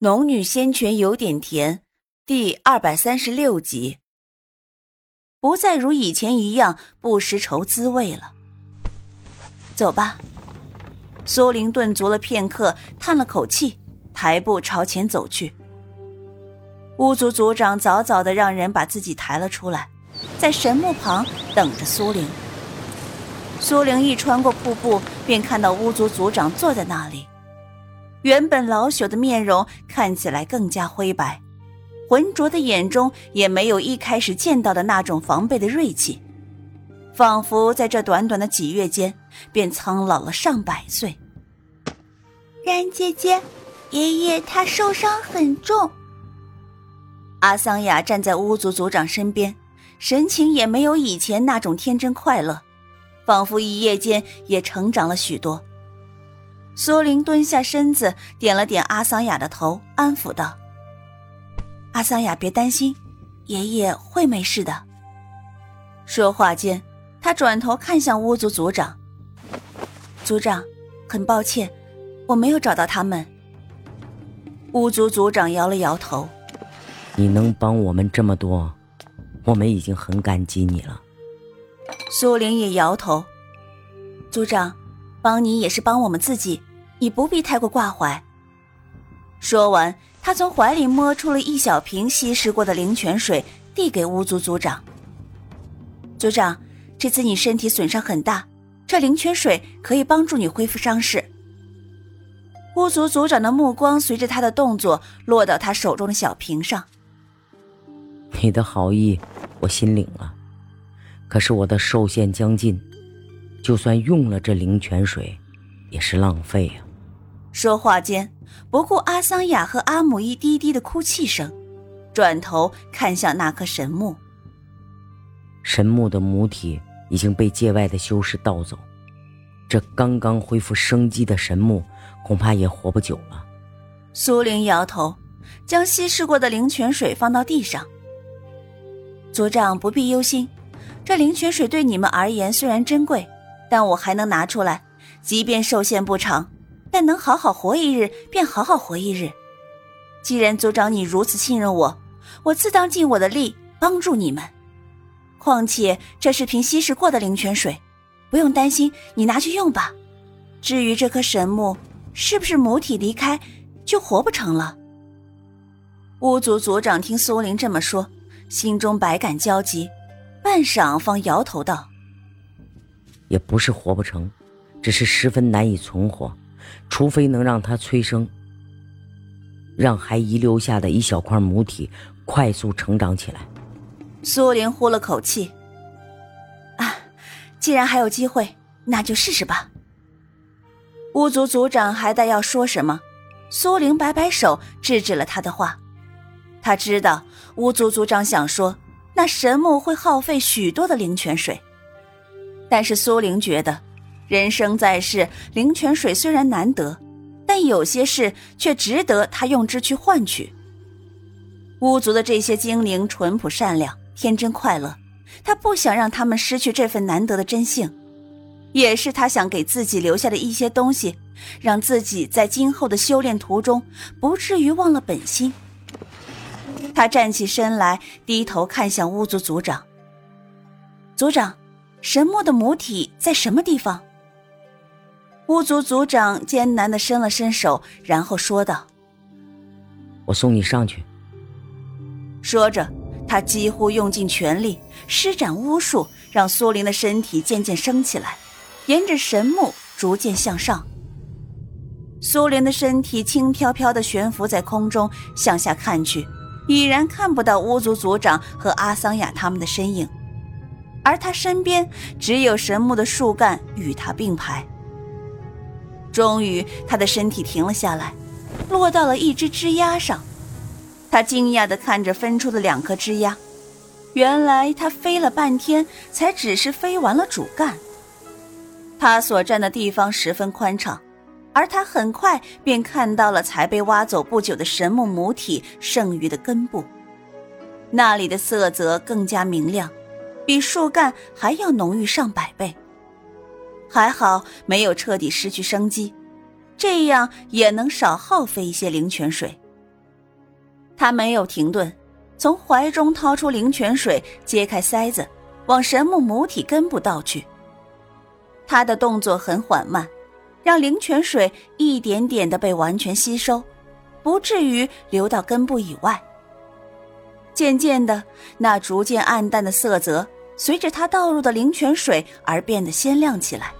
农女仙泉有点甜，第二百三十六集。不再如以前一样不识愁滋味了。走吧。苏灵顿足了片刻，叹了口气，抬步朝前走去。巫族族长早早的让人把自己抬了出来，在神木旁等着苏灵。苏灵一穿过瀑布，便看到巫族族长坐在那里。原本老朽的面容看起来更加灰白，浑浊的眼中也没有一开始见到的那种防备的锐气，仿佛在这短短的几月间便苍老了上百岁。然姐姐，爷爷他受伤很重。阿桑雅站在巫族族长身边，神情也没有以前那种天真快乐，仿佛一夜间也成长了许多。苏玲蹲下身子，点了点阿桑雅的头，安抚道：“阿桑雅，别担心，爷爷会没事的。”说话间，他转头看向巫族族长：“族长，很抱歉，我没有找到他们。”巫族族长摇了摇头：“你能帮我们这么多，我们已经很感激你了。”苏玲也摇头：“族长，帮你也是帮我们自己。”你不必太过挂怀。说完，他从怀里摸出了一小瓶稀释过的灵泉水，递给巫族族长。族长，这次你身体损伤很大，这灵泉水可以帮助你恢复伤势。巫族族长的目光随着他的动作落到他手中的小瓶上。你的好意，我心领了。可是我的寿限将近，就算用了这灵泉水，也是浪费呀。说话间，不顾阿桑雅和阿姆一滴滴的哭泣声，转头看向那棵神木。神木的母体已经被界外的修士盗走，这刚刚恢复生机的神木，恐怕也活不久了。苏玲摇头，将稀释过的灵泉水放到地上。族长不必忧心，这灵泉水对你们而言虽然珍贵，但我还能拿出来，即便寿限不长。但能好好活一日，便好好活一日。既然族长你如此信任我，我自当尽我的力帮助你们。况且这是瓶稀释过的灵泉水，不用担心，你拿去用吧。至于这棵神木，是不是母体离开就活不成了？巫族族长听苏灵这么说，心中百感交集，半晌方摇头道：“也不是活不成，只是十分难以存活。”除非能让它催生，让还遗留下的一小块母体快速成长起来。苏玲呼了口气：“啊，既然还有机会，那就试试吧。”巫族族长还待要说什么，苏玲摆摆手制止了他的话。他知道巫族族长想说那神木会耗费许多的灵泉水，但是苏玲觉得。人生在世，灵泉水虽然难得，但有些事却值得他用之去换取。巫族的这些精灵淳朴善良、天真快乐，他不想让他们失去这份难得的真性，也是他想给自己留下的一些东西，让自己在今后的修炼途中不至于忘了本心。他站起身来，低头看向巫族族长：“族长，神木的母体在什么地方？”巫族族长艰难的伸了伸手，然后说道：“我送你上去。”说着，他几乎用尽全力施展巫术，让苏林的身体渐渐升起来，沿着神木逐渐向上。苏林的身体轻飘飘的悬浮在空中，向下看去，已然看不到巫族族长和阿桑雅他们的身影，而他身边只有神木的树干与他并排。终于，他的身体停了下来，落到了一只枝丫上。他惊讶地看着分出的两颗枝丫，原来他飞了半天，才只是飞完了主干。他所站的地方十分宽敞，而他很快便看到了才被挖走不久的神木母体剩余的根部，那里的色泽更加明亮，比树干还要浓郁上百倍。还好没有彻底失去生机，这样也能少耗费一些灵泉水。他没有停顿，从怀中掏出灵泉水，揭开塞子，往神木母体根部倒去。他的动作很缓慢，让灵泉水一点点的被完全吸收，不至于流到根部以外。渐渐的，那逐渐暗淡的色泽随着他倒入的灵泉水而变得鲜亮起来。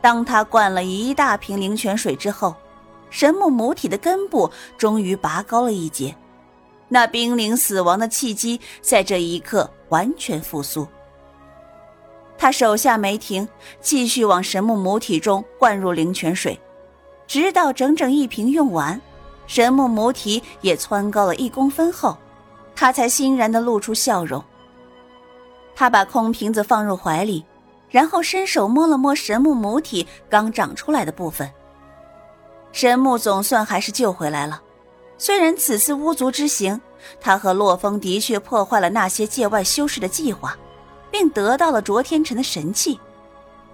当他灌了一大瓶灵泉水之后，神木母体的根部终于拔高了一截，那濒临死亡的契机在这一刻完全复苏。他手下没停，继续往神木母体中灌入灵泉水，直到整整一瓶用完，神木母体也蹿高了一公分后，他才欣然地露出笑容。他把空瓶子放入怀里。然后伸手摸了摸神木母体刚长出来的部分，神木总算还是救回来了。虽然此次巫族之行，他和洛风的确破坏了那些界外修士的计划，并得到了卓天辰的神器，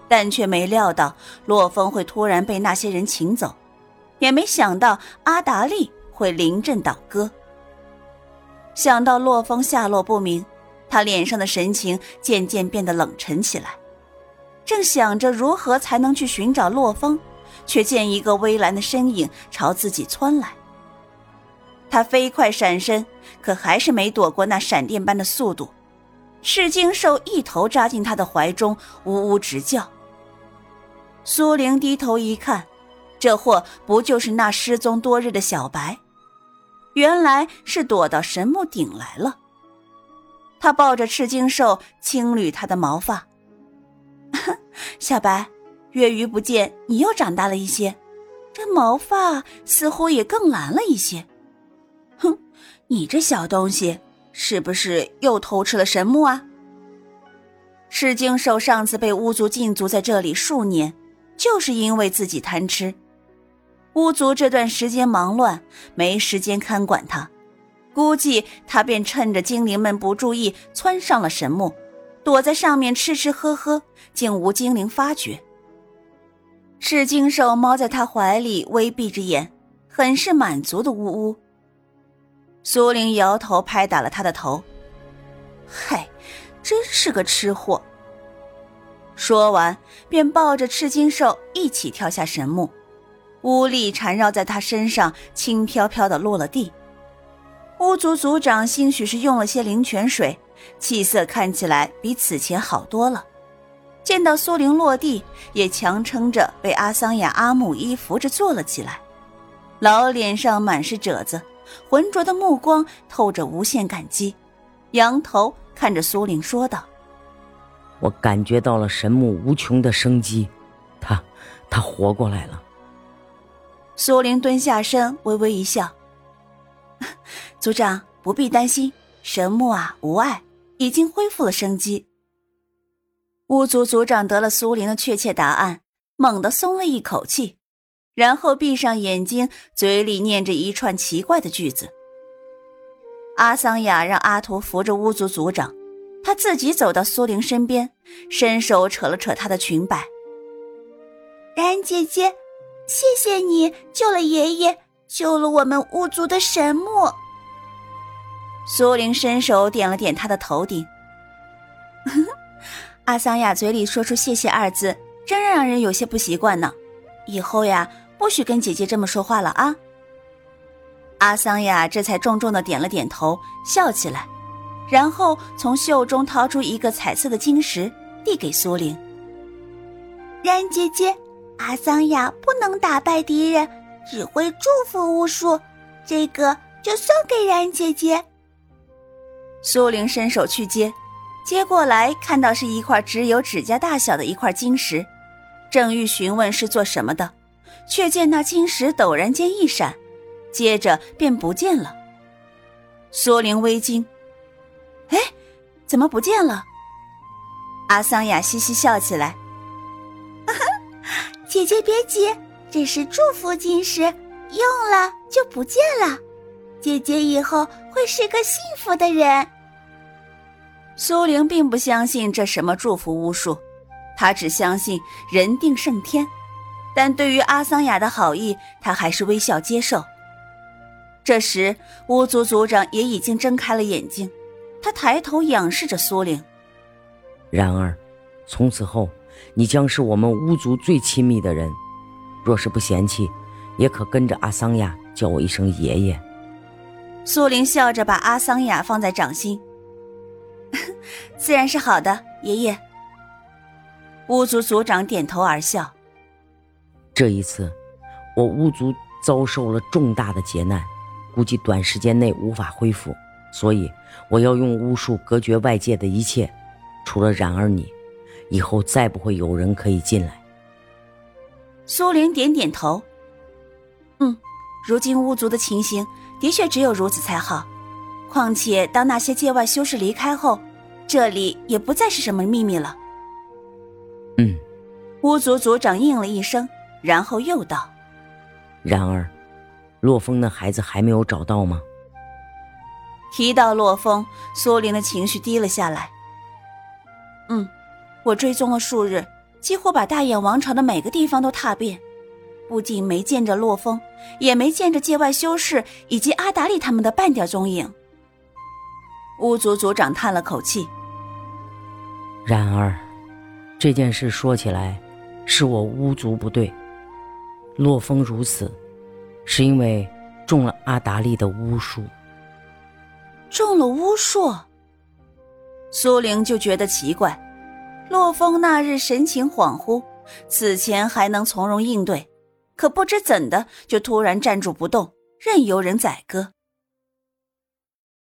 但却没料到洛风会突然被那些人请走，也没想到阿达利会临阵倒戈。想到洛风下落不明，他脸上的神情渐渐变得冷沉起来。正想着如何才能去寻找洛风，却见一个微蓝的身影朝自己窜来。他飞快闪身，可还是没躲过那闪电般的速度。赤金兽一头扎进他的怀中，呜呜直叫。苏玲低头一看，这货不就是那失踪多日的小白？原来是躲到神木顶来了。他抱着赤金兽，轻捋他的毛发。小白，月余不见，你又长大了一些，这毛发似乎也更蓝了一些。哼，你这小东西是不是又偷吃了神木啊？赤金兽上次被巫族禁足在这里数年，就是因为自己贪吃。巫族这段时间忙乱，没时间看管他，估计他便趁着精灵们不注意，窜上了神木。躲在上面吃吃喝喝，竟无精灵发觉。赤金兽猫在他怀里，微闭着眼，很是满足的呜呜。苏玲摇头，拍打了他的头：“嗨，真是个吃货。”说完，便抱着赤金兽一起跳下神木，巫力缠绕在他身上，轻飘飘的落了地。巫族族长兴许是用了些灵泉水。气色看起来比此前好多了。见到苏玲落地，也强撑着被阿桑雅、阿木依扶着坐了起来，老脸上满是褶子，浑浊的目光透着无限感激，仰头看着苏玲说道：“我感觉到了神木无穷的生机，他，他活过来了。”苏玲蹲下身，微微一笑：“ 族长不必担心，神木啊无碍。”已经恢复了生机。巫族族长得了苏玲的确切答案，猛地松了一口气，然后闭上眼睛，嘴里念着一串奇怪的句子。阿桑雅让阿图扶着巫族族长，他自己走到苏玲身边，伸手扯了扯她的裙摆。然姐姐，谢谢你救了爷爷，救了我们巫族的神木。苏玲伸手点了点他的头顶。阿桑雅嘴里说出“谢谢”二字，真让人有些不习惯呢。以后呀，不许跟姐姐这么说话了啊！阿桑雅这才重重的点了点头，笑起来，然后从袖中掏出一个彩色的晶石，递给苏玲。然姐姐，阿桑雅不能打败敌人，只会祝福巫术，这个就送给然姐姐。苏玲伸手去接，接过来看到是一块只有指甲大小的一块晶石，正欲询问是做什么的，却见那晶石陡然间一闪，接着便不见了。苏玲微惊：“哎，怎么不见了？”阿桑雅嘻嘻笑起来：“姐姐别急，这是祝福晶石，用了就不见了。姐姐以后会是个幸福的人。”苏玲并不相信这什么祝福巫术，她只相信人定胜天。但对于阿桑雅的好意，她还是微笑接受。这时，巫族族长也已经睁开了眼睛，他抬头仰视着苏玲。然而，从此后，你将是我们巫族最亲密的人。若是不嫌弃，也可跟着阿桑雅叫我一声爷爷。苏玲笑着把阿桑雅放在掌心，自然是好的，爷爷。巫族族长点头而笑。这一次，我巫族遭受了重大的劫难。估计短时间内无法恢复，所以我要用巫术隔绝外界的一切，除了然儿你，以后再不会有人可以进来。苏玲点点头，嗯，如今巫族的情形的确只有如此才好。况且当那些界外修士离开后，这里也不再是什么秘密了。嗯，巫族族长应了一声，然后又道：“然而。”洛风那孩子还没有找到吗？提到洛风，苏玲的情绪低了下来。嗯，我追踪了数日，几乎把大眼王朝的每个地方都踏遍，不仅没见着洛风，也没见着界外修士以及阿达利他们的半点踪影。巫族族长叹了口气。然而，这件事说起来，是我巫族不对。洛风如此。是因为中了阿达利的巫术。中了巫术，苏玲就觉得奇怪。洛风那日神情恍惚，此前还能从容应对，可不知怎的就突然站住不动，任由人宰割。